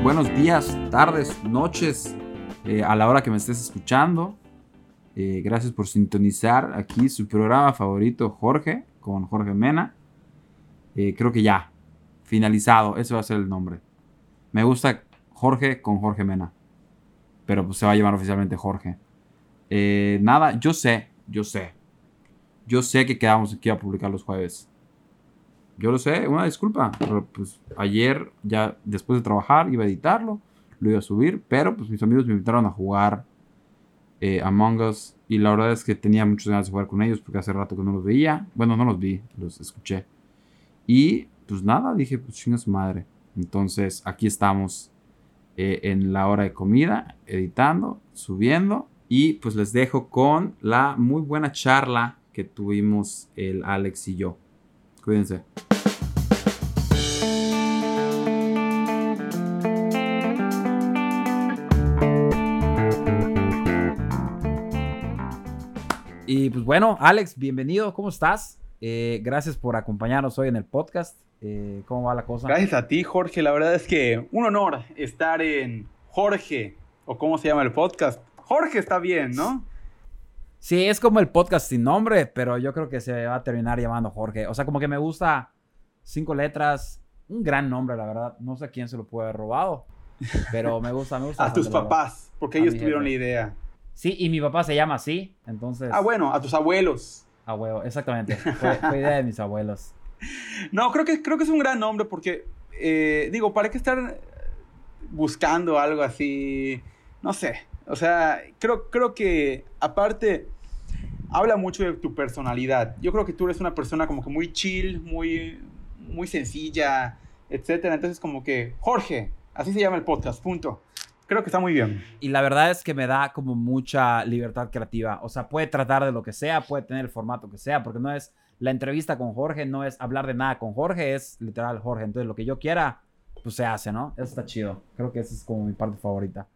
Buenos días, tardes, noches, eh, a la hora que me estés escuchando. Eh, gracias por sintonizar aquí su programa favorito, Jorge, con Jorge Mena. Eh, creo que ya, finalizado, ese va a ser el nombre. Me gusta Jorge con Jorge Mena, pero pues se va a llamar oficialmente Jorge. nada, yo sé, yo sé. Yo sé que quedamos aquí a publicar los jueves. Yo lo sé, una disculpa. Pero pues ayer, ya después de trabajar, iba a editarlo, lo iba a subir, pero pues mis amigos me invitaron a jugar eh, Among Us. Y la verdad es que tenía muchas ganas de jugar con ellos porque hace rato que no los veía. Bueno, no los vi, los escuché. Y pues nada, dije, pues chinga su madre. Entonces aquí estamos eh, en la hora de comida, editando, subiendo. Y pues les dejo con la muy buena charla que tuvimos el Alex y yo. Cuídense. Y pues bueno, Alex, bienvenido, ¿cómo estás? Eh, gracias por acompañarnos hoy en el podcast. Eh, ¿Cómo va la cosa? Gracias a ti, Jorge. La verdad es que un honor estar en Jorge, o cómo se llama el podcast. Jorge está bien, ¿no? Sí, es como el podcast sin nombre, pero yo creo que se va a terminar llamando Jorge. O sea, como que me gusta cinco letras, un gran nombre, la verdad. No sé quién se lo puede haber robado, pero me gusta, me gusta. a tus papás, porque ellos tuvieron la idea. Sí, y mi papá se llama así, entonces. Ah, bueno, a tus abuelos. A huevo, exactamente. Fue, idea de mis abuelos. No, creo que, creo que es un gran nombre porque, eh, digo, ¿para qué estar buscando algo así? No sé. O sea, creo, creo que aparte habla mucho de tu personalidad. Yo creo que tú eres una persona como que muy chill, muy, muy sencilla, etcétera. Entonces, como que, Jorge, así se llama el podcast, punto. Creo que está muy bien. Y la verdad es que me da como mucha libertad creativa. O sea, puede tratar de lo que sea, puede tener el formato que sea, porque no es la entrevista con Jorge, no es hablar de nada con Jorge, es literal Jorge. Entonces, lo que yo quiera, pues se hace, ¿no? Eso está chido. Creo que esa es como mi parte favorita.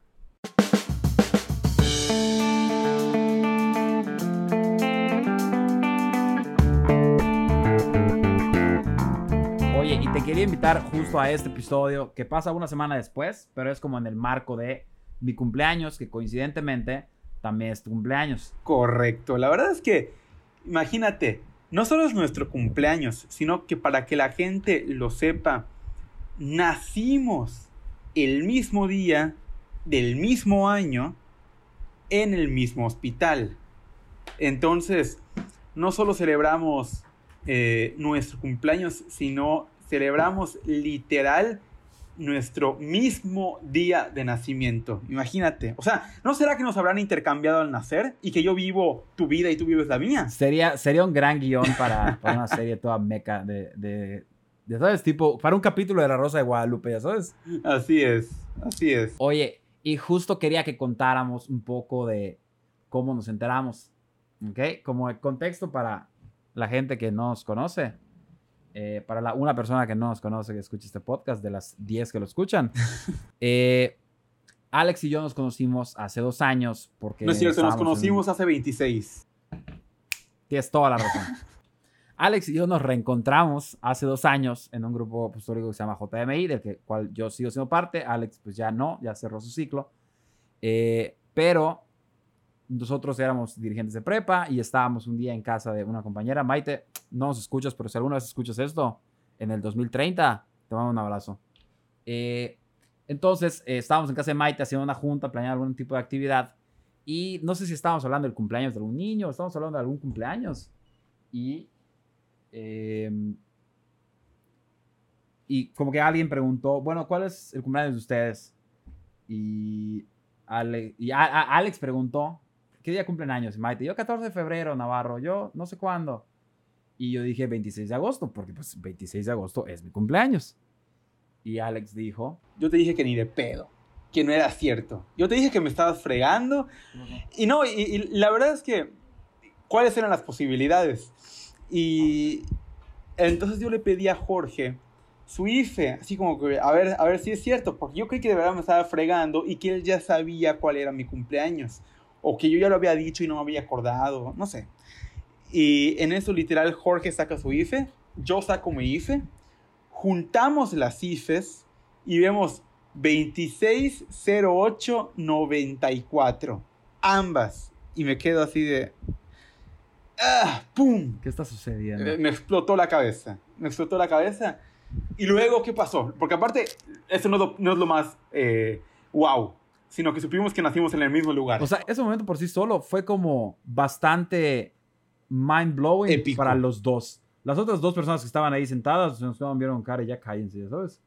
Quería invitar justo a este episodio que pasa una semana después, pero es como en el marco de mi cumpleaños, que coincidentemente también es tu cumpleaños. Correcto, la verdad es que, imagínate, no solo es nuestro cumpleaños, sino que para que la gente lo sepa, nacimos el mismo día del mismo año en el mismo hospital. Entonces, no solo celebramos eh, nuestro cumpleaños, sino celebramos literal nuestro mismo día de nacimiento. Imagínate. O sea, ¿no será que nos habrán intercambiado al nacer y que yo vivo tu vida y tú vives la mía? Sería, sería un gran guion para, una serie toda meca de, de, de, ¿sabes? Tipo, para un capítulo de La Rosa de Guadalupe, ¿ya sabes? Así es, así es. Oye, y justo quería que contáramos un poco de cómo nos enteramos, ¿ok? Como el contexto para la gente que no nos conoce. Eh, para la, una persona que no nos conoce, que escucha este podcast, de las 10 que lo escuchan. Eh, Alex y yo nos conocimos hace dos años porque... No es cierto, nos conocimos hace 26. Tienes toda la razón. Alex y yo nos reencontramos hace dos años en un grupo apostólico que se llama JMI, del que, cual yo sigo siendo parte. Alex pues ya no, ya cerró su ciclo. Eh, pero nosotros éramos dirigentes de prepa y estábamos un día en casa de una compañera. Maite, no nos escuchas, pero si alguna vez escuchas esto, en el 2030, te mando un abrazo. Eh, entonces, eh, estábamos en casa de Maite haciendo una junta, planeando algún tipo de actividad. Y no sé si estábamos hablando del cumpleaños de algún niño, estábamos hablando de algún cumpleaños. Y. Em, y como que alguien preguntó, bueno, ¿cuál es el cumpleaños de ustedes? Y, y Alex preguntó, ¿qué día cumplen años? Maite, yo 14 de febrero, Navarro, yo no sé cuándo. Y yo dije 26 de agosto, porque pues 26 de agosto es mi cumpleaños. Y Alex dijo... Yo te dije que ni de pedo, que no era cierto. Yo te dije que me estabas fregando. Y no, y, la verdad es que, ¿cuáles eran las posibilidades? Y entonces yo le pedí a Jorge su IFE, así como que, a ver, a ver si es cierto, porque yo creí que de verdad me estaba fregando y que él ya sabía cuál era mi cumpleaños o que yo ya lo había dicho y no me había acordado, no sé. Y en eso literal Jorge saca su IFE, yo saco mi IFE, juntamos las IFES y vemos 260894. Ambas. Y me quedo así de. ¡Ah! ¡Pum! ¿Qué está sucediendo? Eh, Me explotó la cabeza. Me explotó la cabeza. Y luego, ¿qué pasó? Porque aparte, eso no es lo, no es lo más eh, wow, sino que supimos que nacimos en el mismo lugar. O sea, ese momento por sí solo fue como bastante mind blowing Épico. para los dos. Las otras dos personas que estaban ahí sentadas nos quedaban vieron con cara y ya cállense, sabes.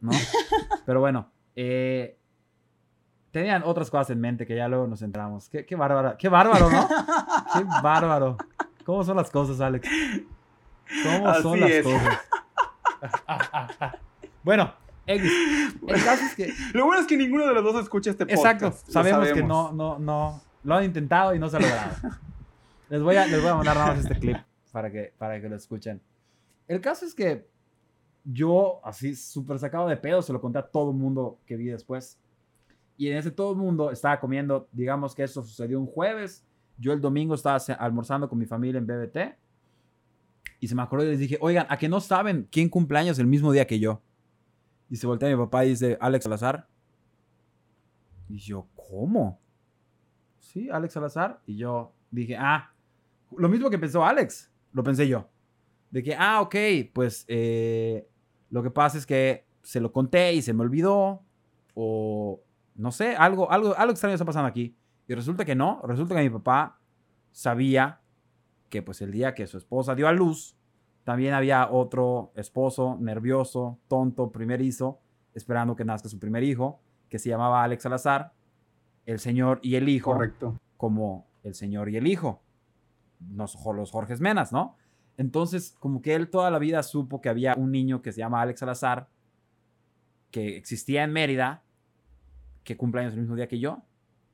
¿No? Pero bueno, eh, tenían otras cosas en mente que ya luego nos entramos. Qué, qué bárbaro, qué bárbaro, ¿no? Qué bárbaro. ¿Cómo son las cosas, Alex? ¿Cómo son las es. cosas? bueno, X. El caso es que Lo bueno es que ninguno de los dos escucha este podcast. Exacto. lo Sabemos, que no, no, no. Lo han intentado y no se ha logrado. les, voy a, les voy a mandar nada más este clip para que, para que lo escuchen. El caso es que yo, así súper sacado de pedo, se lo conté a todo el mundo que vi después. Y en ese todo el mundo estaba comiendo, digamos que eso sucedió un jueves. Yo el domingo estaba almorzando con mi familia en BBT. Y se me acordó y les dije, oigan, ¿a que no saben quién cumpleaños el mismo día que yo? Y se voltea mi papá y dice, Alex Salazar. Y yo, ¿cómo? Sí, Alex Salazar. Y yo dije, ah, lo mismo que pensó Alex, lo pensé yo. De que, ah, ok, pues eh, lo que pasa es que se lo conté y se me olvidó. O no sé, algo, algo, algo extraño está pasando aquí. Y resulta que no, resulta que mi papá sabía que pues el día que su esposa dio a luz, también había otro esposo nervioso, tonto, primerizo, esperando que nazca su primer hijo, que se llamaba Alex Salazar, el señor y el hijo, Correcto. como el señor y el hijo, los, los Jorges Menas, ¿no? Entonces, como que él toda la vida supo que había un niño que se llama Alex Salazar, que existía en Mérida, que cumple años el mismo día que yo,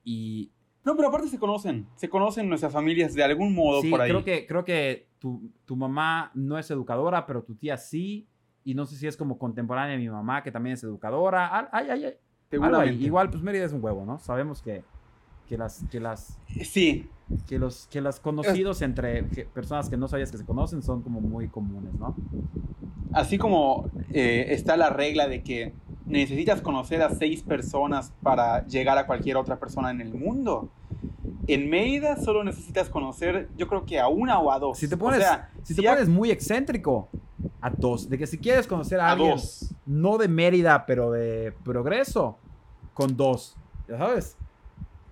y No, pero aparte se conocen. Se conocen nuestras familias de algún modo sí, por ahí. creo que, creo que tu, tu mamá no es educadora, pero tu tía sí. Y no sé si es como contemporánea de mi mamá, que también es educadora. Ay, ay, ay. Igual, pues Mérida es un huevo, ¿no? Sabemos que, que, las, que, las, Sí, que, los, que las conocidos entre que- personas que no sabías que se conocen son como muy comunes, ¿no? así como eh, está la regla de que necesitas conocer a seis personas para llegar a cualquier otra persona en el mundo. En Mérida solo necesitas conocer, yo creo que a una o a dos. Si te O pones, sea, si si te a- pones muy excéntrico, a dos. De que si quieres conocer a, a alguien, dos. no de Mérida, pero de progreso, con dos. ¿Ya sabes?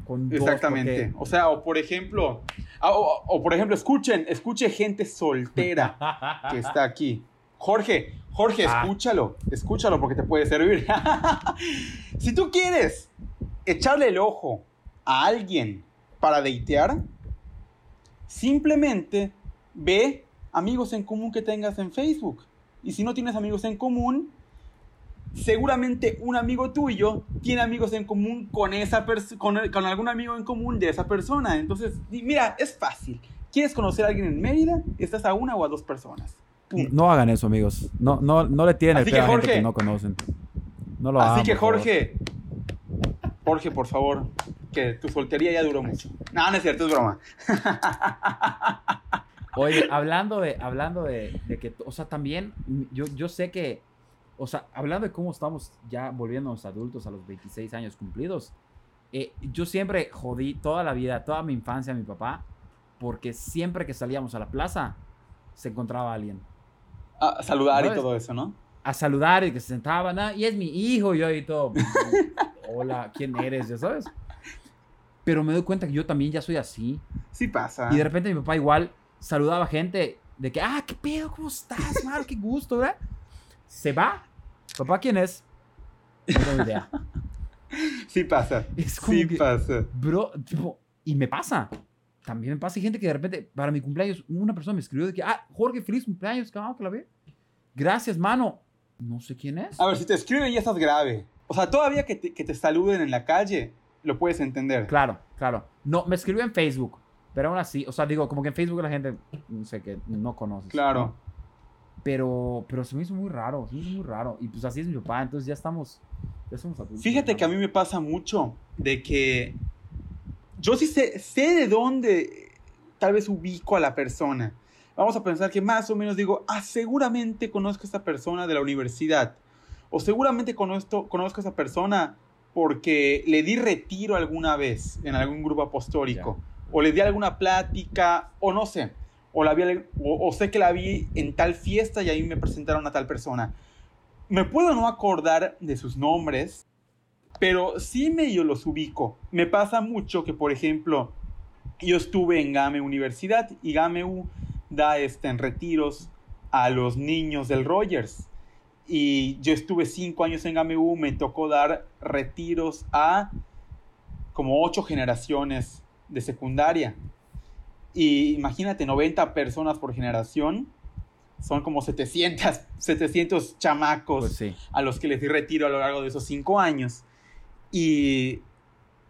Con dos, Exactamente. O sea, o por ejemplo, ah, o, o por ejemplo, escuchen, escuche gente soltera que está aquí. Jorge, Jorge, Ah. escúchalo, escúchalo porque te puede servir. si tú quieres echarle el ojo a alguien para datear, simplemente ve amigos en común que tengas en Facebook. Y si no tienes amigos en común, seguramente un amigo tuyo tiene amigos en común con, esa pers- con, con algún amigo en común de esa persona. Entonces, mira, es fácil. ¿Quieres conocer a alguien en Mérida? Estás a una o a dos personas. No hagan eso, amigos. No, no, no le tiren el Así que, a gente Jorge. que no conocen. No lo Así hagan, que por favor. Jorge, Jorge, por favor, que tu soltería ya duró mucho. No, no es cierto, es broma. Oye, hablando de, hablando de, de que, o sea, también, yo, yo sé que, o sea, hablando de cómo estamos ya volviéndonos adultos a los 26 años cumplidos, eh, yo siempre jodí toda la vida, toda mi infancia a mi papá, porque siempre que salíamos a la plaza, se encontraba alguien Ah, saludar y todo eso, ¿no? a saludar y que se sentaba, "Ah, y es mi hijo, y yo y todo, hola, ¿quién eres? Ya sabes. Pero me doy cuenta que yo también ya soy así. Sí pasa. Y de repente mi papá igual saludaba gente de que, ah, qué pedo, ¿cómo estás, man? Qué gusto, ¿verdad? Se va. Papá, ¿quién es? No tengo idea. Sí pasa. Es como Sí que- pasa. Bro, tipo, y me pasa. También me pasa. Hay gente que de repente, para mi cumpleaños, una persona me escribió de que, ah, Jorge, feliz cumpleaños, cabrón, que la ve. Gracias, mano. No sé quién es. A ver, si te escriben ya estás grave. O sea, todavía que te, que te saluden en la calle, lo puedes entender. Claro, claro. No, me escribió en Facebook. Pero aún así, o sea, digo, como que en Facebook la gente, no sé, que no conoces. Claro. ¿no? Pero, pero se me hizo muy raro, se me hizo muy raro. Y pues así es mi papá, entonces ya estamos, ya somos adultos. Fíjate que a mí me pasa mucho de que yo sí sé, sé de dónde tal vez ubico a la persona. Vamos a pensar que más o menos digo, ah, seguramente conozco a esta persona de la universidad. o seguramente conozco, conozco a esa persona porque le di retiro alguna vez en algún grupo apostólico, o le di alguna plática, o no sé, o, la vi, o, sé que la vi en tal fiesta y ahí me presentaron a tal persona. Me puedo no acordar de sus nombres, pero sí medio los ubico. Me pasa mucho que, por ejemplo, yo estuve en GAME Universidad y GAMEU da este, retiros a los niños del Rogers. Y yo estuve cinco años en GAMEU, me tocó dar retiros a como ocho generaciones de secundaria. Y imagínate, 90 personas por generación. Son como 700, 700 chamacos Pues a los que les di retiro a lo largo de esos cinco años. Y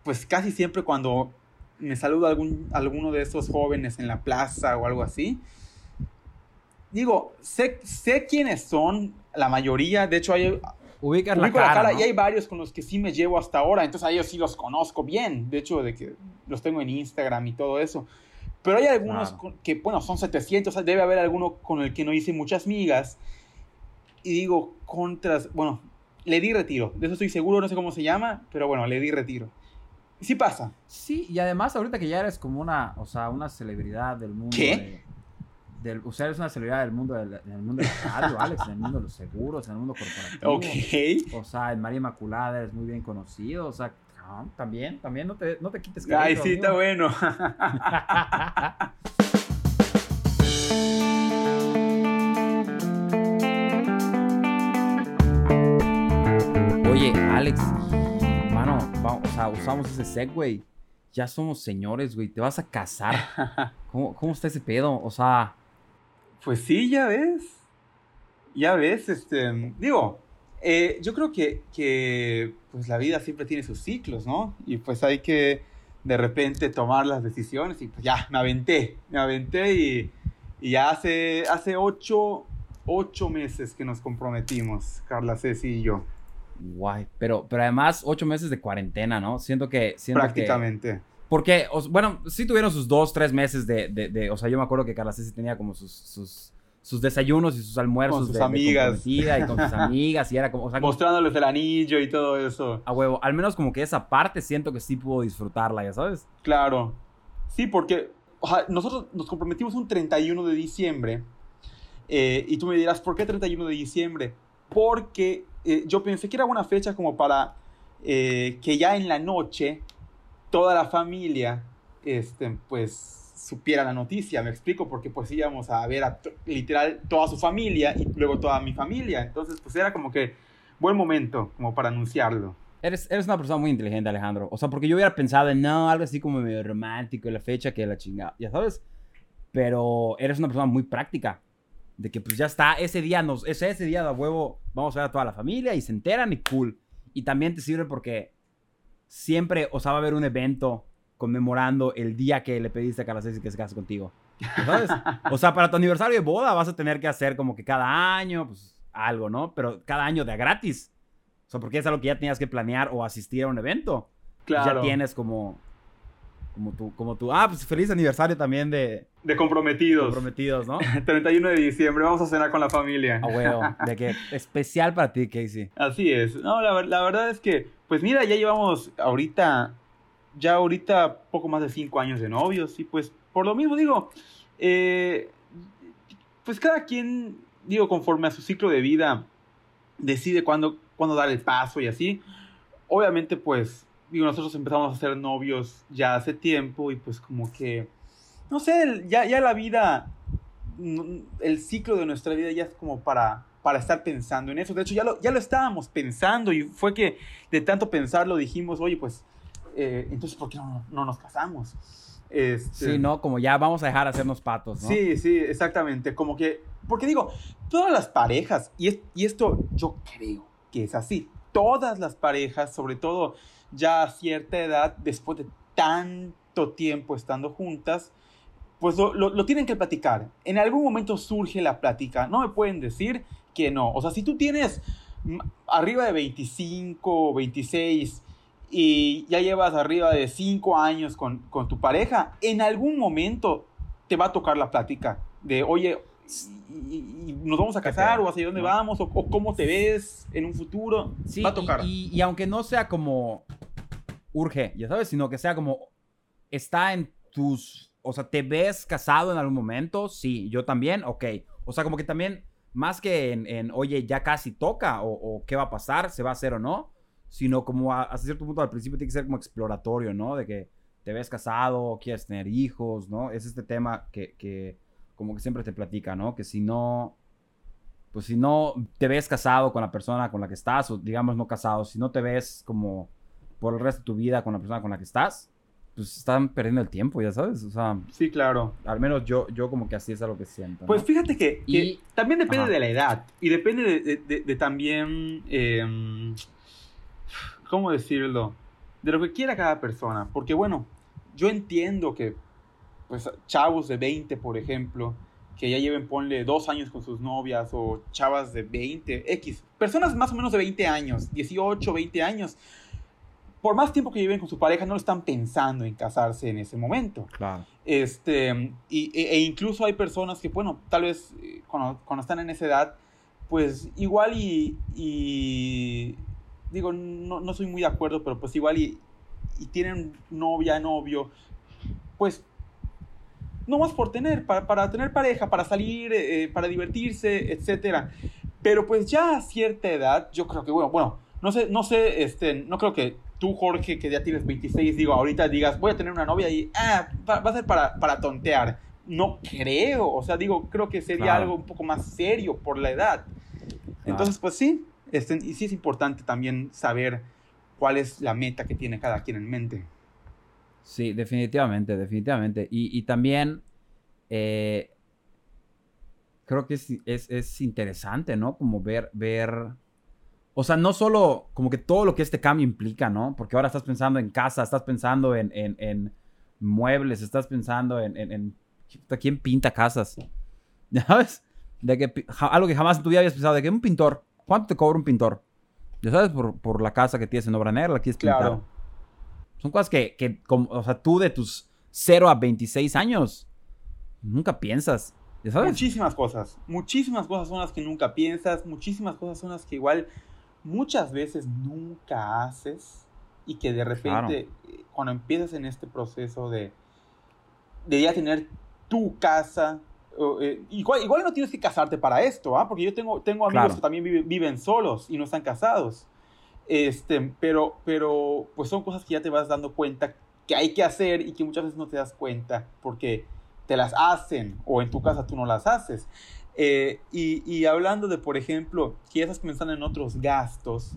pues casi siempre cuando me saluda algún, alguno de esos jóvenes en la plaza o algo así, digo, sé, sé quiénes son, la mayoría, de hecho hay... La ubico la cara, cara ¿no? y hay varios con los que sí me llevo hasta ahora, entonces a ellos sí los conozco bien, de hecho de que los tengo en Instagram y todo eso. Pero hay algunos que, bueno, son 700, debe haber alguno con el que no hice muchas migas. Y digo, contras, bueno, le di retiro, de eso estoy seguro, no sé cómo se llama, pero bueno, le di retiro. Sí pasa. Sí, y además ahorita que ya eres como una, o sea, una celebridad del mundo ¿Qué? de- del, o sea, eres una celebridad del mundo del, del mundo de la radio, Alex, en el mundo de los seguros, en el mundo corporativo. Ok. O sea, en María Inmaculada eres muy bien conocido, o sea, no, también, también no te, no te quites Ay, crédito, sí, está bueno. Oye, Alex, mano, va- o sea, usamos ese segway. Ya somos señores, güey. Te vas a casar. ¿Cómo, cómo está ese pedo? O sea, Pues sí, ya ves. Ya ves, este. Digo, eh, yo creo que, que pues la vida siempre tiene sus ciclos, ¿no? Y pues hay que de repente tomar las decisiones y pues ya, me aventé. Me aventé y, y ya hace, hace ocho, ocho meses que nos comprometimos, Carla Ceci y yo. guay. Pero, pero además, ocho meses de cuarentena, ¿no? Siento que. Siento que- Prácticamente. porque, o- bueno, sí tuvieron sus dos, tres meses de, de, de- O sea, yo me acuerdo que Carla Ceci tenía como sus, sus, sus desayunos y sus almuerzos Con sus de, de amigas. comprometida y con sus amigas. Y era como. O sea, como- Mostrándoles el anillo y todo eso. a huevo. Al menos como que esa parte siento que sí pudo disfrutarla, ya sabes. Claro. Sí, porque o sea, nosotros nos comprometimos un 31 de diciembre. eh, y tú me dirás, ¿por qué 31 de diciembre? Porque eh, yo pensé que era una fecha como para eh, que ya en la noche toda la familia, este, pues, supiera la noticia. Me explico, porque pues íbamos a ver a literal toda su familia y luego toda mi familia. Entonces, pues era como que buen momento como para anunciarlo. Eres, eres una persona muy inteligente, Alejandro. O sea, porque yo hubiera pensado en no, algo así como medio romántico, la fecha que la chingada, ya sabes. Pero eres una persona muy práctica. De que pues ya está, ese día nos, ese, ese día de huevo, vamos a ver a toda la familia y se enteran y cool. Y también te sirve porque siempre, o sea, va a haber un evento conmemorando el día que le pediste a Carla Ceci que se case contigo. ¿Ya ¿Sabes? O sea, para tu aniversario de boda vas a tener que hacer como que cada año, pues algo, ¿no? Pero cada año de a gratis. O sea, porque es algo que ya tenías que planear o asistir a un evento. Pues Claro. Ya tienes como, como tú, como tú. Ah, pues feliz aniversario también de De comprometidos. comprometidos, ¿no? 31 de diciembre, vamos a cenar con la familia. A huevo. De que especial para ti, Casey. Así es. No, la, la verdad es que, pues mira, ya llevamos ahorita, ya ahorita poco más de cinco años de novios y pues por lo mismo digo, eh, pues cada quien, digo, conforme a su ciclo de vida, decide cuándo, cuándo dar el paso y así. Obviamente, pues, digo, nosotros empezamos a ser novios ya hace tiempo y pues como que, no sé, ya, ya la vida, el ciclo de nuestra vida ya es como para, para estar pensando en eso. De hecho, ya lo, ya lo estábamos pensando y fue que de tanto pensarlo dijimos, oye, pues, eh, entonces, ¿por qué no, no nos casamos? Este, Sí, ¿no? Como ya vamos a dejar de hacernos patos, ¿no? Sí, sí, exactamente. Como que, porque digo, todas las parejas, y, es- y esto yo creo que es así, todas las parejas, sobre todo ya a cierta edad, después de tanto tiempo estando juntas, pues lo, lo- lo tienen que platicar. En algún momento surge la plática. No me pueden decir que no. O sea, si tú tienes arriba de 25, 26 y ya llevas arriba de 5 años con, con tu pareja, en algún momento te va a tocar la plática de, oye, y, nos vamos a casar o hacia dónde vamos o, cómo te ves en un futuro. Sí, va a tocar. Y, y, aunque no sea como urge, ya sabes, sino que sea como está en tus, o sea, ¿te ves casado en algún momento? Sí, yo también, ok. O sea, como que también, más que en, oye, ya casi toca o, qué va a pasar, se va a hacer o no, sino como a, hasta cierto punto al principio tiene que ser como exploratorio, ¿no? De que te ves casado, quieres tener hijos, ¿no? Es este tema que, que como que siempre te platica, ¿no? Que si no, pues si no te ves casado con la persona con la que estás, o digamos no casado, si no te ves como por el resto de tu vida con la persona con la que estás, pues están perdiendo el tiempo, ya sabes. O sea, sí, claro. Al menos yo, yo como que así es a lo que siento. Pues fíjate que, también depende de la edad y depende de, también, em, ¿cómo decirlo? De lo que quiera cada persona. Porque bueno, yo entiendo que pues chavos de 20, por ejemplo, que ya lleven, ponle, dos años con sus novias o chavas de 20, X, personas más o menos de 20 años, 18, 20 años, por más tiempo que lleven con su pareja, no están pensando en casarse en ese momento. Claro. Este, y, e, e incluso hay personas que, bueno, tal vez eh, cuando, cuando están en esa edad, pues igual y, y digo, no, no, soy muy de acuerdo, pero pues igual y, y tienen novia, novio, pues no más por tener, para, para tener pareja, para salir, eh, para divertirse, etc. Pero pues ya a cierta edad, yo creo que, bueno, bueno, no sé, no sé, este, no creo que tú, Jorge, que ya tienes 26, digo, ahorita digas, voy a tener una novia y, ah, va, a ser para, para tontear. No creo, o sea, digo, creo que sería algo un poco más serio por la edad. Entonces, pues sí, este, y sí es importante también saber cuál es la meta que tiene cada quien en mente. Sí, definitivamente, definitivamente. Y, también eh, creo que es, es, interesante, ¿no? Como ver, ver o sea, no solo como que todo lo que este cambio implica, ¿no? Porque ahora estás pensando en casa, estás pensando en, en, muebles, estás pensando en, en, quién pinta casas. ¿Ya sabes? De que, algo que jamás en tu vida habías pensado, de que un pintor, ¿cuánto te cobra un pintor? Ya sabes, por, por la casa que tienes en obra negra, la quieres pintar. Claro. Son cosas que, que como, o sea, tú de tus 0 a 26 años, nunca piensas. ¿Ya sabes? Muchísimas cosas, muchísimas cosas son las que nunca piensas, muchísimas cosas son las que igual muchas veces nunca haces y que de repente eh, cuando empiezas en este proceso de, de ya tener tu casa, eh, igual, igual, no tienes que casarte para esto, ¿ah? porque yo tengo, tengo amigos que también viven solos y no están casados. Este, pero, pero pues son cosas que ya te vas dando cuenta que hay que hacer y que muchas veces no te das cuenta porque te las hacen o en tu casa tú no las haces. Eh, y, hablando de, por ejemplo, que estás pensando en otros gastos,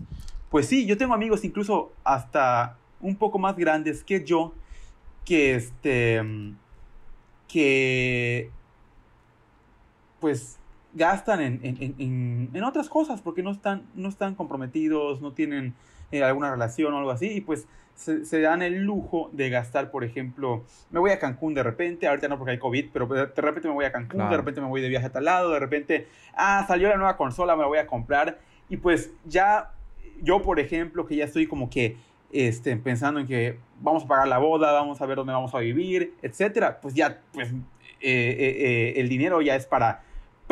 pues sí, yo tengo amigos incluso hasta un poco más grandes que yo, que este, que pues gastan en, otras cosas porque no están, no están comprometidos, no tienen eh, alguna relación o algo así, y pues se, dan el lujo de gastar, por ejemplo, me voy a Cancún de repente, ahorita no porque hay COVID, pero de repente me voy a Cancún, de repente me voy de viaje a tal lado, de repente, ah, salió la nueva consola, me la voy a comprar. Y pues ya yo, por ejemplo, que ya estoy como que este, pensando en que vamos a pagar la boda, vamos a ver dónde vamos a vivir, etcétera, pues ya, pues eh, eh, el dinero ya es para,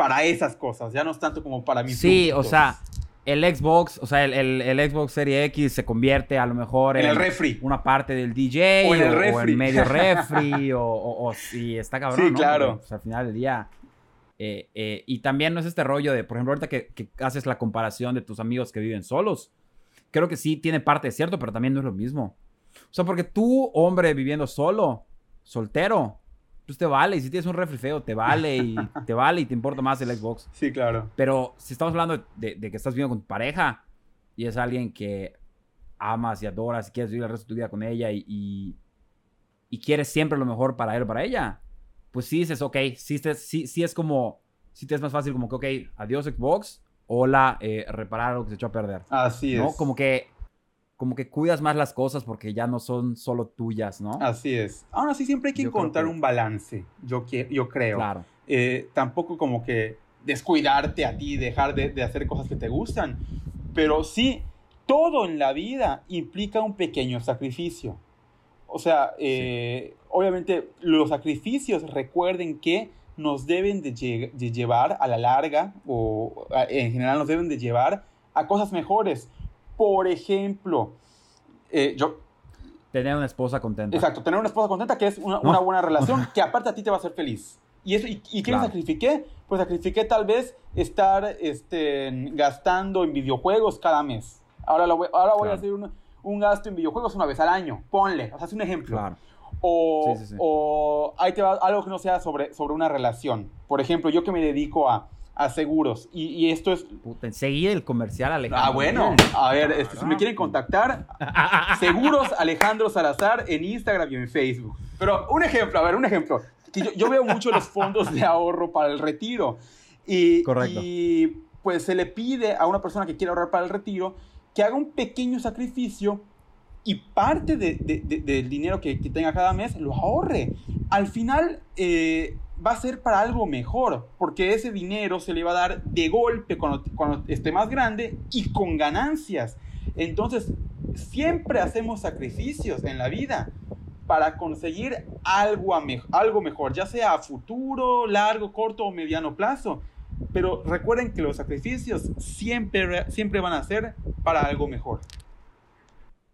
para esas cosas, ya no es tanto como para mis Sí, o sea, el Xbox, o sea, el, el, Xbox Series X se convierte a lo mejor en, el refri. Una parte del DJ o en el refri. medio refri o, o, si está cabrón. Sí, claro. pues, al final del día. Eh, eh, y también no es este rollo de, por ejemplo, ahorita que, que, haces la comparación de tus amigos que viven solos. Creo que sí tiene parte de cierto, pero también no es lo mismo. O sea, porque tú, hombre, viviendo solo, soltero, pues te vale. Y si tienes un refri feo, te vale y te vale y te importa más el Xbox. Sí, claro. Pero si estamos hablando de, que estás viviendo con tu pareja y es alguien que amas y adoras y quieres vivir el resto de tu vida con ella y, y, quieres siempre lo mejor para él o para ella, pues sí dices, ok, sí, sí, sí es como, sí te es más fácil como que, ok, adiós Xbox, hola, eh, reparar lo que se echó a perder. Así ¿no? es. Como que como que cuidas más las cosas porque ya no son solo tuyas, ¿no? Así es. Aún así siempre hay que encontrar un balance, yo, yo creo. Claro. Eh, tampoco como que descuidarte a ti, dejar de, hacer cosas que te gustan, pero sí, todo en la vida implica un pequeño sacrificio. O sea, eh, obviamente los sacrificios recuerden que nos deben de, llevar a la larga, o en general nos deben de llevar a cosas mejores. Por ejemplo, eh, yo... Tener una esposa contenta. Exacto, tener una esposa contenta que es una, buena relación, que aparte a ti te va a hacer feliz. ¿Y, eso, y, qué sacrifiqué? Pues sacrifiqué tal vez estar este, gastando en videojuegos cada mes. Ahora, lo voy, ahora voy a hacer un, un, gasto en videojuegos una vez al año. Ponle, o sea, es un ejemplo. Claro. O, o ahí te va algo que no sea sobre, sobre una relación. Por ejemplo, yo que me dedico a, a seguros. Y, y, esto es. Puta, enseguida el comercial, Alejandro. Ah, bueno. A ver, este, si me quieren contactar, Seguros Alejandro Salazar en Instagram y en Facebook. Pero un ejemplo, a ver, un ejemplo. Que yo, yo veo mucho los fondos de ahorro para el retiro. Y, Correcto. y pues se le pide a una persona que quiere ahorrar para el retiro que haga un pequeño sacrificio y parte de, del dinero que, que, tenga cada mes lo ahorre. Al final eh, va a ser para algo mejor, porque ese dinero se le va a dar de golpe cuando, cuando esté más grande y con ganancias. Entonces, siempre hacemos sacrificios en la vida para conseguir algo, algo mejor, ya sea a futuro, largo, corto o mediano plazo. Pero recuerden que los sacrificios siempre, siempre van a ser para algo mejor.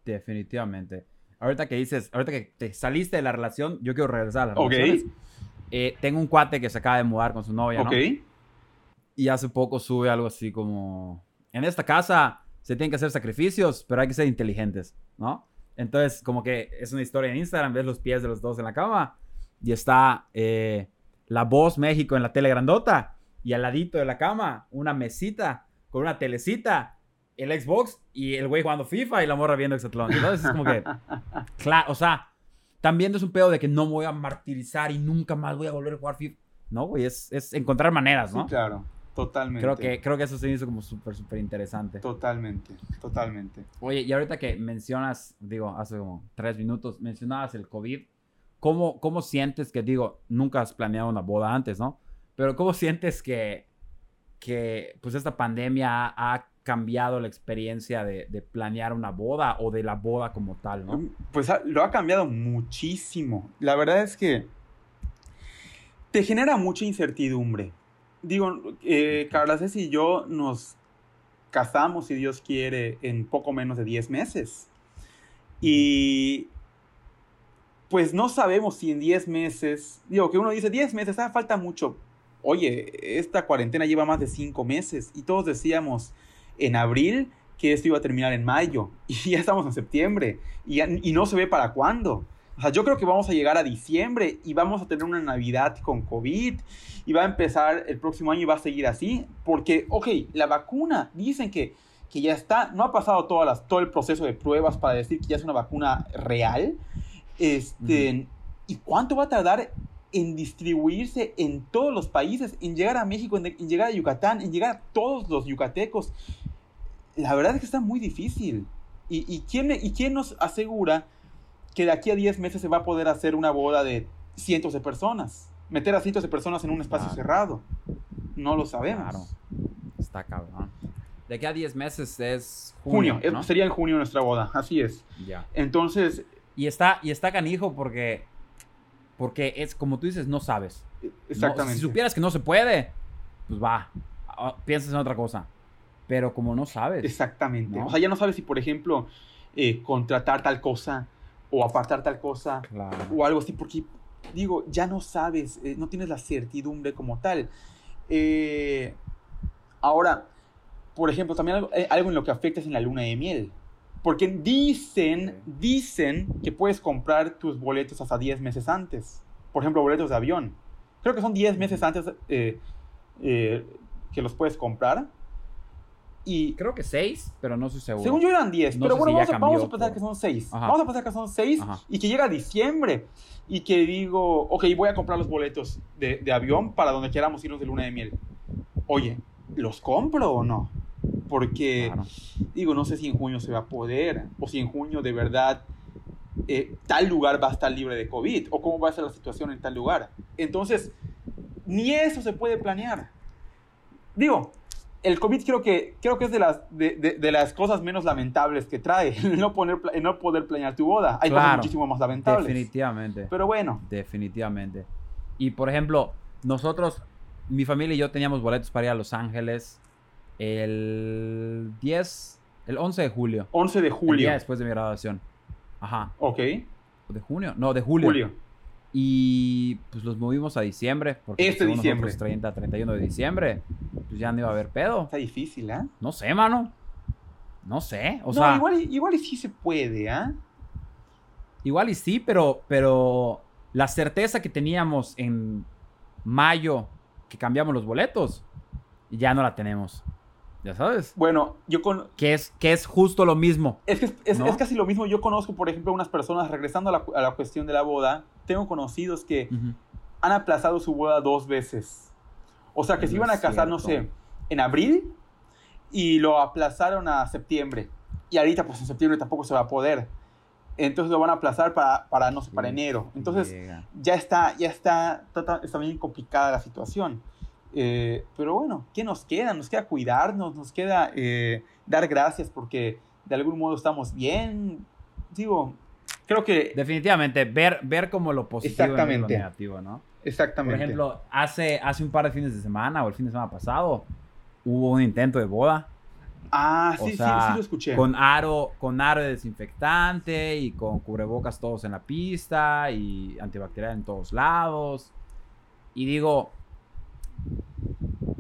Definitivamente. Ahorita que dices, ahorita que te saliste de la relación, yo quiero regresar a las relaciones. Eh, tengo un cuate que se acaba de mudar con su novia, ¿no? Y hace poco sube algo así como, en esta casa se tienen que hacer sacrificios, pero hay que ser inteligentes, ¿no? Entonces, como que es una historia en Instagram, ves los pies de los dos en la cama y está eh, la voz México en la tele grandota y al ladito de la cama una mesita con una telecita el Xbox y el güey jugando FIFA y la morra viendo Exatlón. Entonces es como que, claro, o sea, también es un pedo de que no me voy a martirizar y nunca más voy a volver a jugar FIFA. No, güey, es, es encontrar maneras, ¿no? Sí, claro, totalmente. Creo que, creo que eso se hizo como súper, súper interesante. Totalmente, totalmente. Oye, y ahorita que mencionas, digo, hace como tres minutos, mencionabas el COVID, ¿cómo, cómo sientes que, digo, nunca has planeado una boda antes, ¿no? Pero ¿cómo sientes que, que pues esta pandemia ha cambiado la experiencia de, planear una boda o de la boda como tal, ¿no? Pues lo ha cambiado muchísimo. La verdad es que te genera mucha incertidumbre. Digo, eh, Carla Ceci y yo nos casamos, si Dios quiere, en poco menos de 10 meses. Y pues no sabemos si en 10 meses, digo que uno dice 10 meses, ah, falta mucho. Oye, esta cuarentena lleva más de 5 meses y todos decíamos, en abril que esto iba a terminar en mayo y ya estamos en septiembre y, y no se ve para cuándo. O sea, yo creo que vamos a llegar a diciembre y vamos a tener una Navidad con COVID y va a empezar el próximo año y va a seguir así. Porque, ok, la vacuna, dicen que, que ya está, no ha pasado todas las, todo el proceso de pruebas para decir que ya es una vacuna real. Este, ¿Y cuánto va a tardar en distribuirse en todos los países, en llegar a México, en, en llegar a Yucatán, en llegar a todos los yucatecos? la verdad es que está muy difícil. ¿Y, y, quién, ¿Y quién nos asegura que de aquí a 10 meses se va a poder hacer una boda de cientos de personas? Meter a cientos de personas en un espacio cerrado. No lo sabemos. Claro. Está cabrón. De aquí a 10 meses es junio. Sería en junio nuestra boda, así es. Ya. Entonces. Y está, y está canijo porque. Porque es como tú dices, no sabes. Exactamente. si supieras que no se puede, pues va. Piensas en otra cosa pero como no sabes. Exactamente. O sea, ya no sabes si, por ejemplo, eh, contratar tal cosa o apartar tal cosa o algo así, porque digo, ya no sabes, eh, no tienes la certidumbre como tal. Eh, ahora, por ejemplo, también algo, algo, en lo que afecta es en la luna de miel. Porque dicen, dicen que puedes comprar tus boletos hasta 10 meses antes. Por ejemplo, boletos de avión. Creo que son 10 meses antes que los puedes comprar. Y creo que seis, pero no soy seguro. Según yo eran diez, pero bueno, vamos, a, pensar que son seis. Vamos a pensar que son seis y que llega diciembre y que digo, ok, voy a comprar los boletos de, de, avión para donde queramos irnos de luna de miel. Oye, ¿los compro o no? Porque, digo, no sé si en junio se va a poder o si en junio de verdad eh, tal lugar va a estar libre de COVID o cómo va a ser la situación en tal lugar. Entonces, ni eso se puede planear. Digo, el COVID creo que, creo que es de las, de, las cosas menos lamentables que trae, no, poner, no poder planear tu boda. Hay cosas muchísimo más lamentables. Definitivamente. Pero bueno. Definitivamente. Y por ejemplo, nosotros, mi familia y yo teníamos boletos para ir a Los Ángeles el 10, el 11 de julio. 11 de El julio. día después de mi graduación. Ajá. Ok. ¿De junio? No, de julio. Julio. Y pues los movimos a diciembre. Porque Este diciembre. nosotros, 30, 31 de diciembre. Pues ya no iba a haber pedo. Está difícil, ¿ah? No sé, mano. No sé. O no, sea, igual... igual, y- igual sí se puede, ¿ah? y sí, pero, pero la certeza que teníamos en mayo que cambiamos los boletos, ya no la tenemos. Ya sabes. Bueno, yo con... Que es, que es justo lo mismo. Es que es, ¿No? es casi lo mismo. Yo conozco, por ejemplo, unas personas, regresando a la, a la cuestión de la boda, tengo conocidos que Ujú. han aplazado su boda dos veces. O sea, que No se iban a casar, no cierto. sé, en abril y lo aplazaron a septiembre. Y ahorita, pues en septiembre tampoco se va a poder. Entonces lo van a aplazar para, para no sé, para enero. Entonces llega. ya está, ya está, está, está bien complicada la situación. Eh, pero bueno, ¿qué nos queda? Nos queda cuidarnos, nos queda eh, dar gracias porque de algún modo estamos bien. Digo, creo que... Definitivamente, ver, ver como lo positivo en de lo Exactamente. negativo, ¿no? Por Exactamente. ejemplo, hace, hace un par de fines de semana o el fin de semana pasado hubo un intento de boda ah, sí, sí, sea, sí lo escuché. con aro, con aro de desinfectante y con cubrebocas todos en la pista y antibacterial en todos lados. Y digo,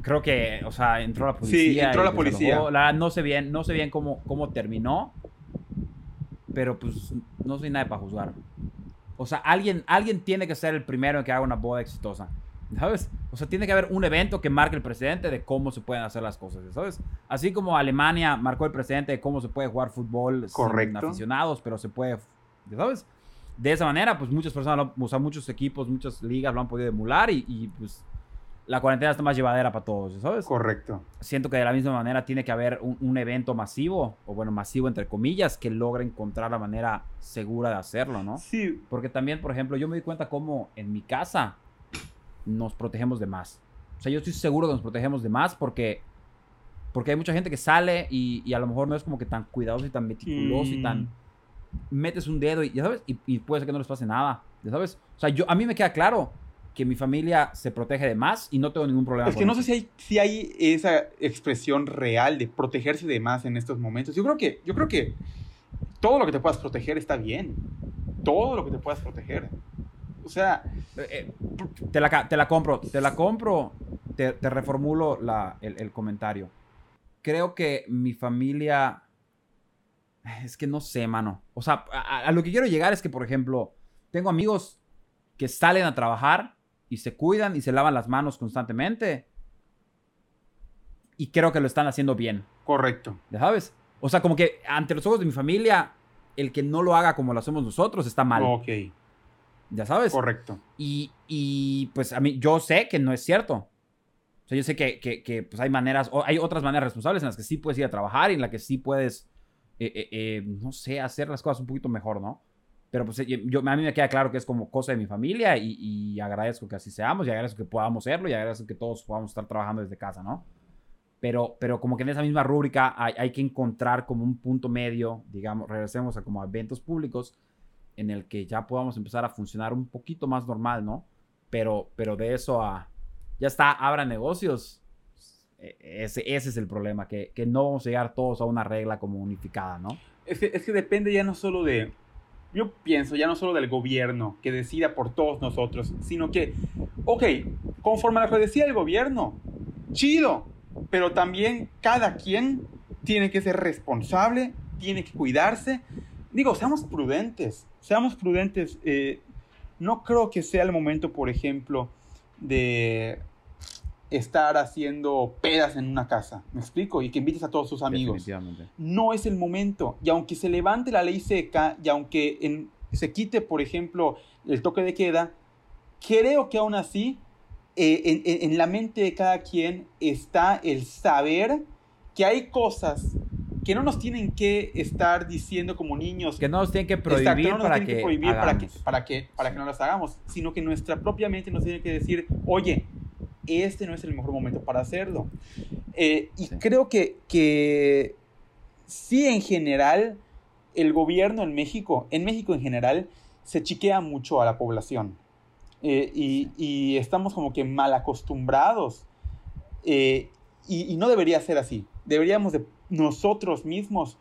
creo que, o sea, entró la policía. entró y la policía. La verdad, no sé bien, no sé bien cómo, cómo terminó, pero pues no soy nadie para juzgar. O sea, alguien, alguien tiene que ser el primero en que haga una boda exitosa. ¿Sabes? O sea, tiene que haber un evento que marque el precedente de cómo se pueden hacer las cosas, ¿sabes? Así como Alemania marcó el precedente de cómo se puede jugar fútbol sin Correcto. aficionados, pero se puede, ¿sabes? De esa manera, pues muchas personas, o sea, muchos equipos, muchas ligas lo han podido emular y, y, pues la cuarentena está más llevadera para todos, ¿sabes? Correcto. Siento que de la misma manera tiene que haber un, un evento masivo, o bueno, masivo entre comillas, que logre encontrar la manera segura de hacerlo, ¿no? Sí, Porque también, por ejemplo, yo me di cuenta cómo en mi casa nos protegemos de más. O sea, yo estoy seguro que nos protegemos de más porque, porque hay mucha gente que sale y, y a lo mejor no es como que tan cuidadoso y tan meticuloso y Mm. tan... Metes un dedo y, ya sabes, y, y puede ser que no les pase nada, ya sabes. O sea, yo, a mí me queda claro que mi familia se protege de más y no tengo ningún problema. Es que con no sé si hay, si hay esa expresión real de protegerse de más en estos momentos. Yo creo que, yo creo que todo lo que te puedas proteger está bien. Todo lo que te puedas proteger. O sea, Eh, eh, te, la, te la compro, te la compro, te, te reformulo la- el, el comentario. Creo que mi familia... Es que no sé, mano. O sea, a, a lo que quiero llegar es que, por ejemplo, tengo amigos que salen a trabajar y se cuidan y se lavan las manos constantemente. Y creo que lo están haciendo bien. correcto. ¿Ya sabes? O sea, como que ante los ojos de mi familia, el que no lo haga como lo hacemos nosotros está mal. Ok, ¿Ya sabes? correcto. Y, y, pues a mí, yo sé que no es cierto. O sea, yo sé que, que, que, pues hay maneras, o hay otras maneras responsables en las que sí puedes ir a trabajar y en las que sí puedes, eh, eh, eh, no sé, hacer las cosas un poquito mejor, ¿no? Pero pues eh, yo, a mí me queda claro que es como cosa de mi familia y, y agradezco que así seamos y agradezco que podamos serlo y agradezco que todos podamos estar trabajando desde casa, ¿no? Pero, pero como que en esa misma rúbrica hay, hay que encontrar como un punto medio, digamos, regresemos a como eventos públicos en el que ya podamos empezar a funcionar un poquito más normal, ¿no? Pero, pero de eso a, ya está, abra negocios. E- Ese, ese es el problema, que, que no vamos a llegar todos a una regla como unificada, ¿no? Es es que depende ya no solo de, yo pienso, ya no solo del gobierno que decida por todos nosotros, sino que, ok, conforme a lo que decía el gobierno, chido, pero también cada quien tiene que ser responsable, tiene que cuidarse. Digo, seamos prudentes, seamos prudentes. eh, no creo que sea el momento, por ejemplo, de estar haciendo pedas en una casa, ¿me explico? Y que invites a todos tus amigos no es el momento. Y aunque se levante la ley seca y aunque en- se quite, por ejemplo, el toque de queda, creo que aún así eh, en, en- en la mente de cada quien está el saber que hay cosas que no nos tienen que estar diciendo como niños. Que no nos tienen que prohibir Exacto, no nos para tienen que, que prohibir para que, hagamos. para, que, para que no las hagamos, sino que nuestra propia mente nos tiene que decir, oye, este no es el mejor momento para hacerlo. Eh, y Sí. creo que, que sí, en general, el gobierno en México, en México en general, se chiquea mucho a la población. eh, y, estamos como que mal acostumbrados. Eh, y, no debería ser así. Deberíamos de nosotros mismos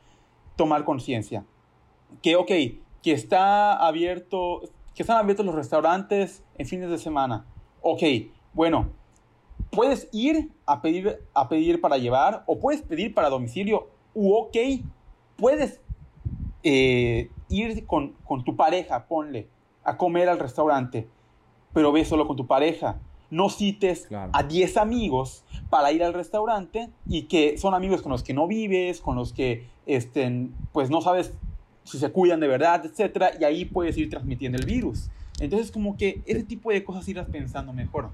tomar conciencia. Que, ok, que está abierto, que están abiertos los restaurantes en fines de semana. Ok, bueno, puedes ir a pedir, a pedir para llevar o puedes pedir para domicilio. U ok, puedes eh, ir con, con tu pareja, ponle, a comer al restaurante pero ve solo con tu pareja. No cites a 10 amigos para ir al restaurante y que son amigos con los que no vives, con los que estén, pues no sabes si se cuidan de verdad, etcétera, y ahí puedes ir transmitiendo el virus. Entonces, como que ese tipo de cosas irás pensando mejor.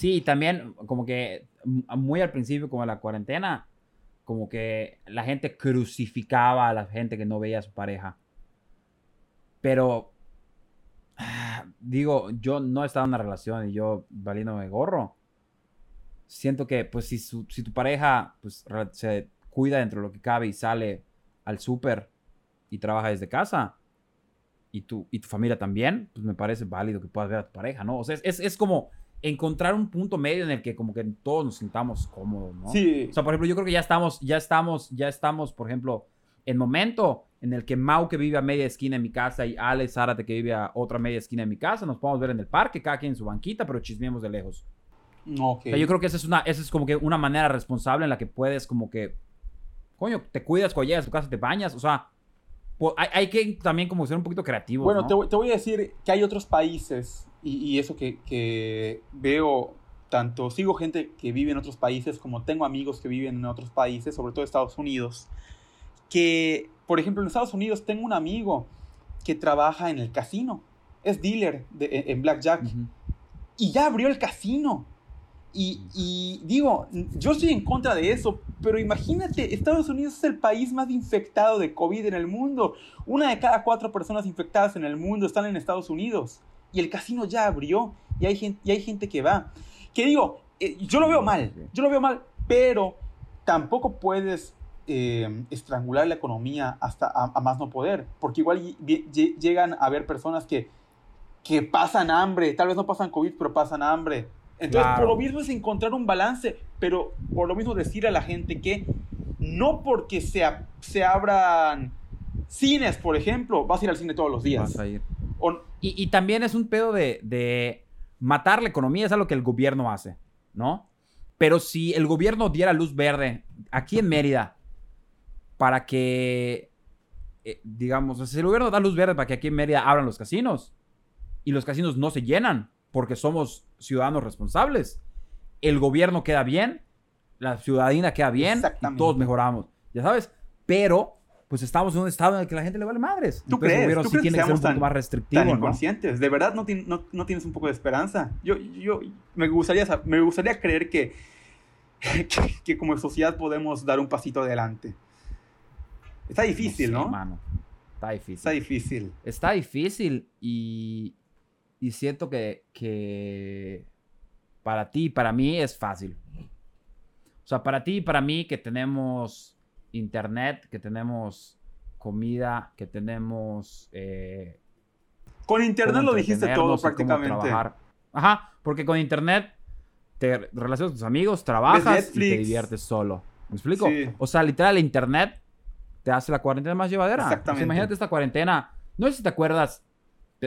Sí, también como que muy al principio, como la cuarentena, como que la gente crucificaba a la gente que no veía a su pareja. Pero digo, yo no he estado en una relación y yo valiéndome gorro. Siento que, pues, si, si tu pareja pues, se cuida dentro de lo que cabe y sale al súper y trabaja desde casa, y tu, y tu familia también, pues me parece válido que puedas ver a tu pareja, ¿no? O sea, es, es como encontrar un punto medio en el que como que todos nos sintamos cómodos, ¿no? Sí. O sea, por ejemplo, yo creo que ya estamos, ya estamos, ya estamos, por ejemplo, en momento en el que Mau que vive a media esquina en mi casa y Alex Zárate que vive a otra media esquina en mi casa, nos podemos ver en el parque, cada quien en su banquita, pero chismeemos de lejos. Okay. yo creo que esa es, una, esa es como que una manera responsable en la que puedes como que, coño, te cuidas cuando llegas a tu casa, te bañas, o sea, hay, que también como ser un poquito creativo. Bueno, te, voy a decir que hay otros países y, eso que, que veo tanto sigo gente que vive en otros países como tengo amigos que viven en otros países, sobre todo Estados Unidos, que, por ejemplo, en Estados Unidos tengo un amigo que trabaja en el casino, es dealer de, en Blackjack, y ya abrió el casino. Y, digo, yo estoy en contra de eso, pero imagínate, Estados Unidos es el país más infectado de COVID en el mundo. Una de cada cuatro personas infectadas en el mundo están en Estados Unidos. Y el casino ya abrió y hay gente, y hay gente que va. Que digo, eh, yo lo veo mal, yo lo veo mal, pero tampoco puedes eh, estrangular la economía hasta a, más no poder, porque igual llegan a haber personas que, que pasan hambre, tal vez no pasan COVID, pero pasan hambre. Entonces, por lo mismo es encontrar un balance, pero por lo mismo decir a la gente que no porque se, se abran cines, por ejemplo, vas a ir al cine todos los días. Vas a ir. Y, también es un pedo de, de matar la economía, es algo que el gobierno hace, ¿no? Pero si el gobierno diera luz verde aquí en Mérida para que, eh, digamos, si el gobierno da luz verde para que aquí en Mérida abran los casinos y los casinos no se llenan porque somos ciudadanos responsables, el gobierno queda bien, la ciudadanía queda bien y todos mejoramos, ya sabes, pero pues estamos en un estado en el que la gente le vale madres. ¿Tú crees? ¿tú tiene que, ser un poco más restrictivo, tan inconscientes. De verdad no, no, tienes un poco de esperanza. Yo, yo me, gustaría, me gustaría creer que, que como sociedad podemos dar un pasito adelante. Está difícil, ¿no? Está difícil. Está difícil. Está difícil y, y siento que, que para ti y para mí es fácil. O sea, para ti y para mí que tenemos internet, que tenemos comida, que tenemos... Eh, con internet lo dijiste todo prácticamente. Ajá, porque con internet te relacionas con tus amigos, trabajas y te diviertes solo. ¿Me explico? O sea, literal, internet te hace la cuarentena más llevadera. Exactamente. imagínate esta cuarentena. No sé si te acuerdas,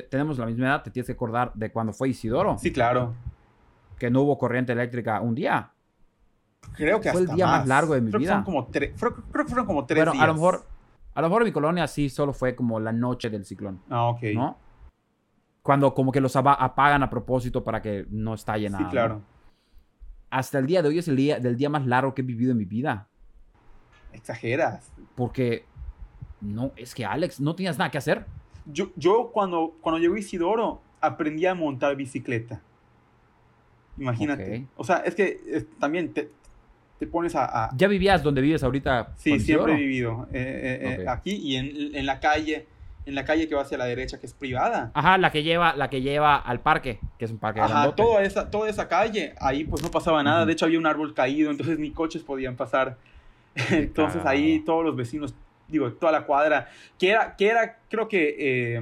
tenemos la misma edad, te tienes que acordar de cuando fue Isidoro. Sí, claro. Que no hubo corriente eléctrica un día. Creo que fue el día más, largo de mi vida. Que como creo, que fueron como tres Pero a lo mejor, a lo mejor en mi colonia sí solo fue como la noche del ciclón. Ah, ok. ¿No? Cuando como que los apagan a propósito para que no estalle nada. Sí, claro. Hasta el día de hoy es el día del día más largo que he vivido en mi vida. Exageras. Porque, no, es que Alex, no tenías nada que hacer. Yo, yo cuando, cuando llegó Isidoro, aprendí a montar bicicleta. Imagínate. O sea, es que también te, te pones a, ¿Ya vivías donde vives ahorita? Sí, siempre he vivido. Eh, eh, eh, aquí y en, en, la calle. En la calle que va hacia la derecha, que es privada. Ajá, la que lleva, la que lleva al parque, que es un parque Ajá, toda esa, toda esa calle, ahí pues no pasaba nada. De hecho, había un árbol caído, entonces ni coches podían pasar. Entonces ahí todos los vecinos, digo, toda la cuadra, que era, que era creo que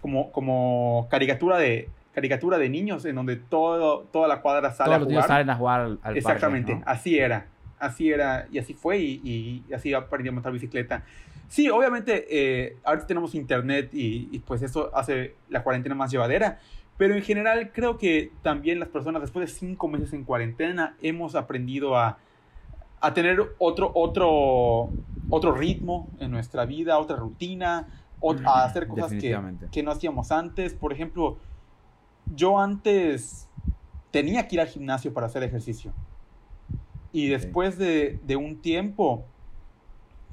como, como caricatura de, caricatura de niños en donde todo, toda la cuadra sale Todos a los jugar. niños salen a jugar al, al Exactamente, parque, ¿no? así era. Así era y así fue y, y así aprendí a montar bicicleta. Sí, obviamente, eh, ahorita tenemos internet y, y, pues eso hace la cuarentena más llevadera, pero en general creo que también las personas después de cinco meses en cuarentena hemos aprendido a, a tener otro, otro, otro ritmo en nuestra vida, otra rutina, o- a hacer cosas que, que no hacíamos antes. Por ejemplo, yo antes tenía que ir al gimnasio para hacer ejercicio. Y después de, de un tiempo,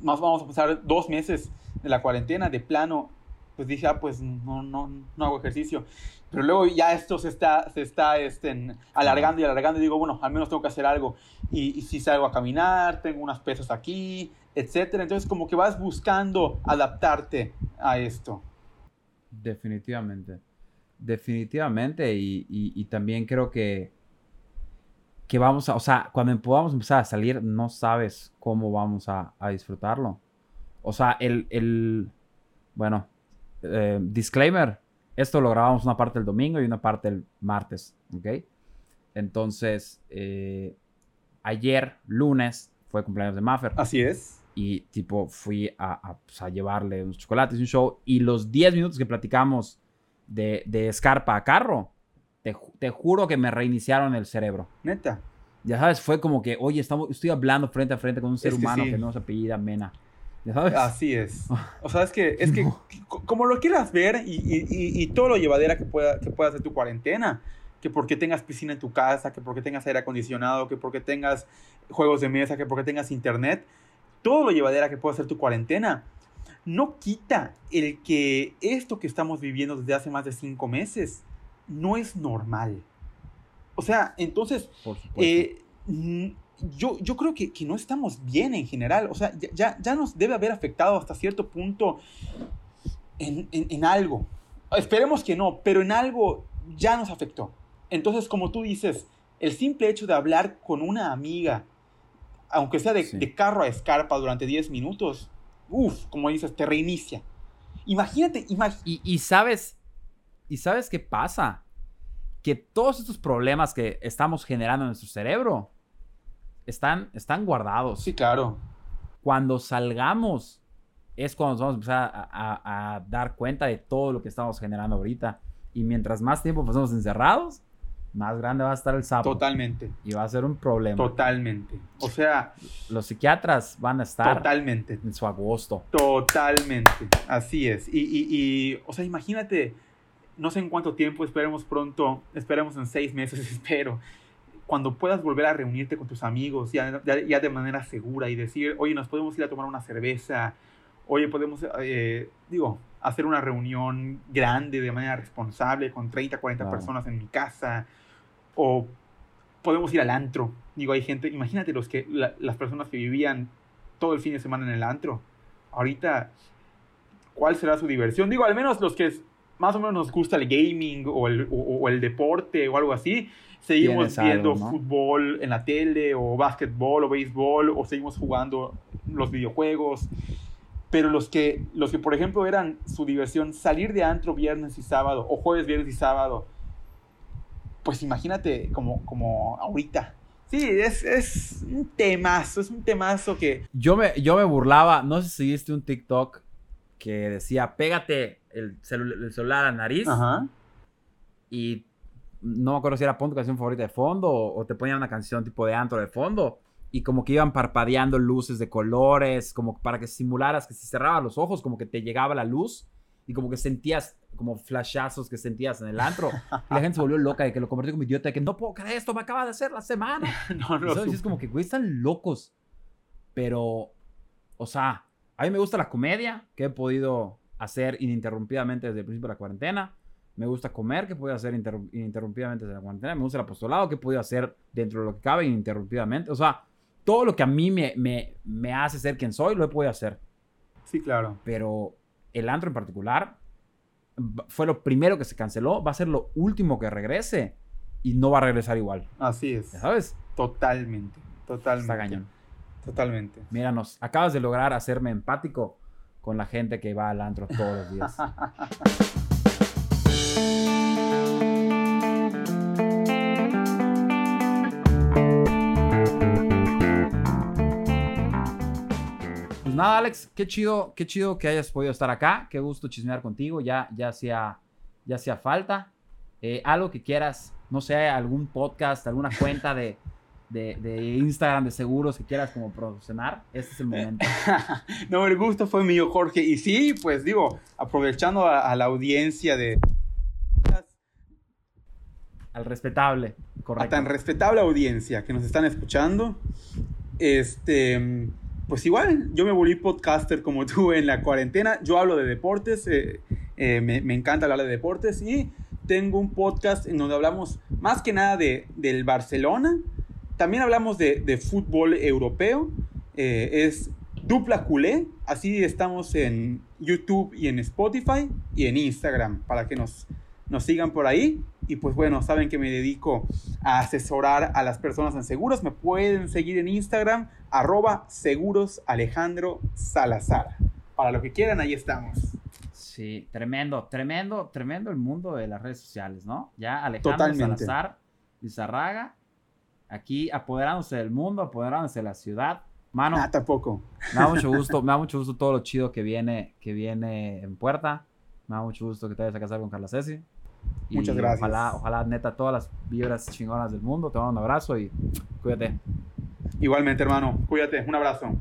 más vamos a pasar dos meses de la cuarentena, de plano, pues dije, ah, pues no, no, no hago ejercicio. Pero luego ya esto se está, se está este, alargando y alargando y digo, bueno, al menos tengo que hacer algo. Y, y si salgo a caminar, tengo unas pesas aquí, etcétera. Entonces como que vas buscando adaptarte a esto. Definitivamente. Definitivamente. Y, y- y también creo que, que vamos a, o sea, cuando podamos empezar a salir, no sabes cómo vamos a, a disfrutarlo. O sea, el, el bueno, eh, disclaimer, esto lo grabamos una parte el domingo y una parte el martes, ¿ok? Entonces, eh, ayer, lunes, fue cumpleaños de Maffer. Así es. Y tipo, fui a, a, pues, a llevarle unos chocolates y un show. Y los 10 minutos que platicamos de, de Scarpa a carro, te, te juro que me reiniciaron el cerebro. Neta. Ya sabes, fue como que, oye, estamos, estoy hablando frente a frente con un ser Es que humano sí. que no se apellida Mena. Ya sabes. Así es. O sea, es que, es que como lo quieras ver y, y- y- y todo lo llevadera que pueda, que pueda ser tu cuarentena, que porque tengas piscina en tu casa, que porque tengas aire acondicionado, que porque tengas juegos de mesa, que porque tengas internet, todo lo llevadera que pueda ser tu cuarentena, no quita el que esto que estamos viviendo desde hace más de cinco meses no es normal. O sea, entonces Por eh, mm, yo, yo creo que, que no estamos bien en general. O sea, ya, ya, ya nos debe haber afectado hasta cierto punto en, en- en algo. Esperemos que no, pero en algo ya nos afectó. Entonces, como tú dices, el simple hecho de hablar con una amiga, aunque sea de, Sí. de carro a escarpa durante 10 minutos, uff, como dices, te reinicia. Imagínate, imag- Y, y sabes, y sabes qué pasa? Que todos estos problemas que estamos generando en nuestro cerebro están, están guardados. sí, claro. Cuando salgamos es cuando nos vamos a empezar a, a- a dar cuenta de todo lo que estamos generando ahorita. Y mientras más tiempo pasemos encerrados, más grande va a estar el sapo. Totalmente, Y va a ser un problema. totalmente. O sea, Los psiquiatras van a estar totalmente. en su agosto. Totalmente, así es. Y, y- y, o sea, imagínate, no sé en cuánto tiempo, esperemos pronto, esperemos en seis meses, espero, cuando puedas volver a reunirte con tus amigos ya, ya, ya de manera segura y decir, oye, nos podemos ir a tomar una cerveza, oye, podemos, eh, digo, hacer una reunión grande de manera responsable con 30, 40 Claro. personas en mi casa, o podemos ir al antro. Digo, hay gente, imagínate los que, la- las personas que vivían todo el fin de semana en el antro. Ahorita, ¿cuál será su diversión? Digo, al menos los que más o menos nos gusta el gaming o el, o- o el deporte o algo así, seguimos algo, viendo ¿no? fútbol en la tele o básquetbol o béisbol o seguimos jugando los videojuegos. Pero los que, los que, por ejemplo, eran su diversión salir de antro viernes y sábado o jueves, viernes y sábado, pues imagínate como, como ahorita. Sí, es, es un temazo, es un temazo que... Yo me, yo me burlaba, no sé si seguiste un TikTok que decía, pégate el, celu- el celular a la nariz Ajá. y no me acuerdo si era pon tu canción favorita de fondo o, o te ponían una canción tipo de antro de fondo y como que iban parpadeando luces de colores, como para que simularas que si cerrabas los ojos como que te llegaba la luz y como que sentías como flashazos que sentías en el antro. Y la gente se volvió loca de que lo convirtió como idiota, de que no puedo creer esto, me acaba de hacer la semana. No, no, ¿Sabes? Es como que, güey, están locos. Pero, o sea, a mí me gusta la comedia que he podido hacer ininterrumpidamente desde el principio de la cuarentena. Me gusta comer, que he podido hacer interru- ininterrumpidamente desde la cuarentena. Me gusta el apostolado, que he podido hacer dentro de lo que cabe ininterrumpidamente. O sea, todo lo que a mí me, me, me hace ser quien soy, lo he podido hacer. Sí, claro. Pero el antro en particular fue lo primero que se canceló. Va a ser lo último que regrese. Y no va a regresar igual. Así es. ¿Ya sabes? Totalmente. Totalmente. Está cañón. Totalmente. Míranos, acabas de lograr hacerme empático con la gente que va al antro todos los días. nada, Alex, qué chido, qué chido que hayas podido estar acá. Qué gusto chismear contigo. Ya, ya hacía, ya hacía falta. Eh, algo que quieras, no sé, algún podcast, alguna cuenta de, de, Instagram de seguros que quieras como promocionar, este es el momento. no, el gusto fue mío, Jorge. Y sí, pues digo, aprovechando a, la audiencia de... Al respetable, correcto. A tan respetable audiencia que nos están escuchando. Este, pues igual, yo me volví podcaster como tú en la cuarentena. Yo hablo de deportes, eh, eh, me, encanta hablar de deportes y tengo un podcast en donde hablamos más que nada de, del Barcelona, también hablamos de, fútbol europeo. Eh, es Dupla Culé. Así estamos en YouTube y en Spotify y en Instagram para que nos, nos sigan por ahí. Y pues bueno, saben que me dedico a asesorar a las personas en seguros. Me pueden seguir en Instagram, arroba seguros Alejandro Salazar. Para lo que quieran, ahí estamos. Sí, tremendo, tremendo, tremendo el mundo de las redes sociales, ¿no? Ya Alejandro Salazar Lizarraga aquí apoderándose del mundo, apoderándose de la ciudad. Mano, ah, tampoco. Me da mucho gusto, me da mucho gusto todo lo chido que viene, que viene en puerta. Me da mucho gusto que te vayas a casar con Carla Ceci. Muchas gracias. Ojalá, ojalá, neta, todas las vibras chingonas del mundo. Te mando un abrazo y cuídate. Igualmente, hermano. Cuídate. Un abrazo.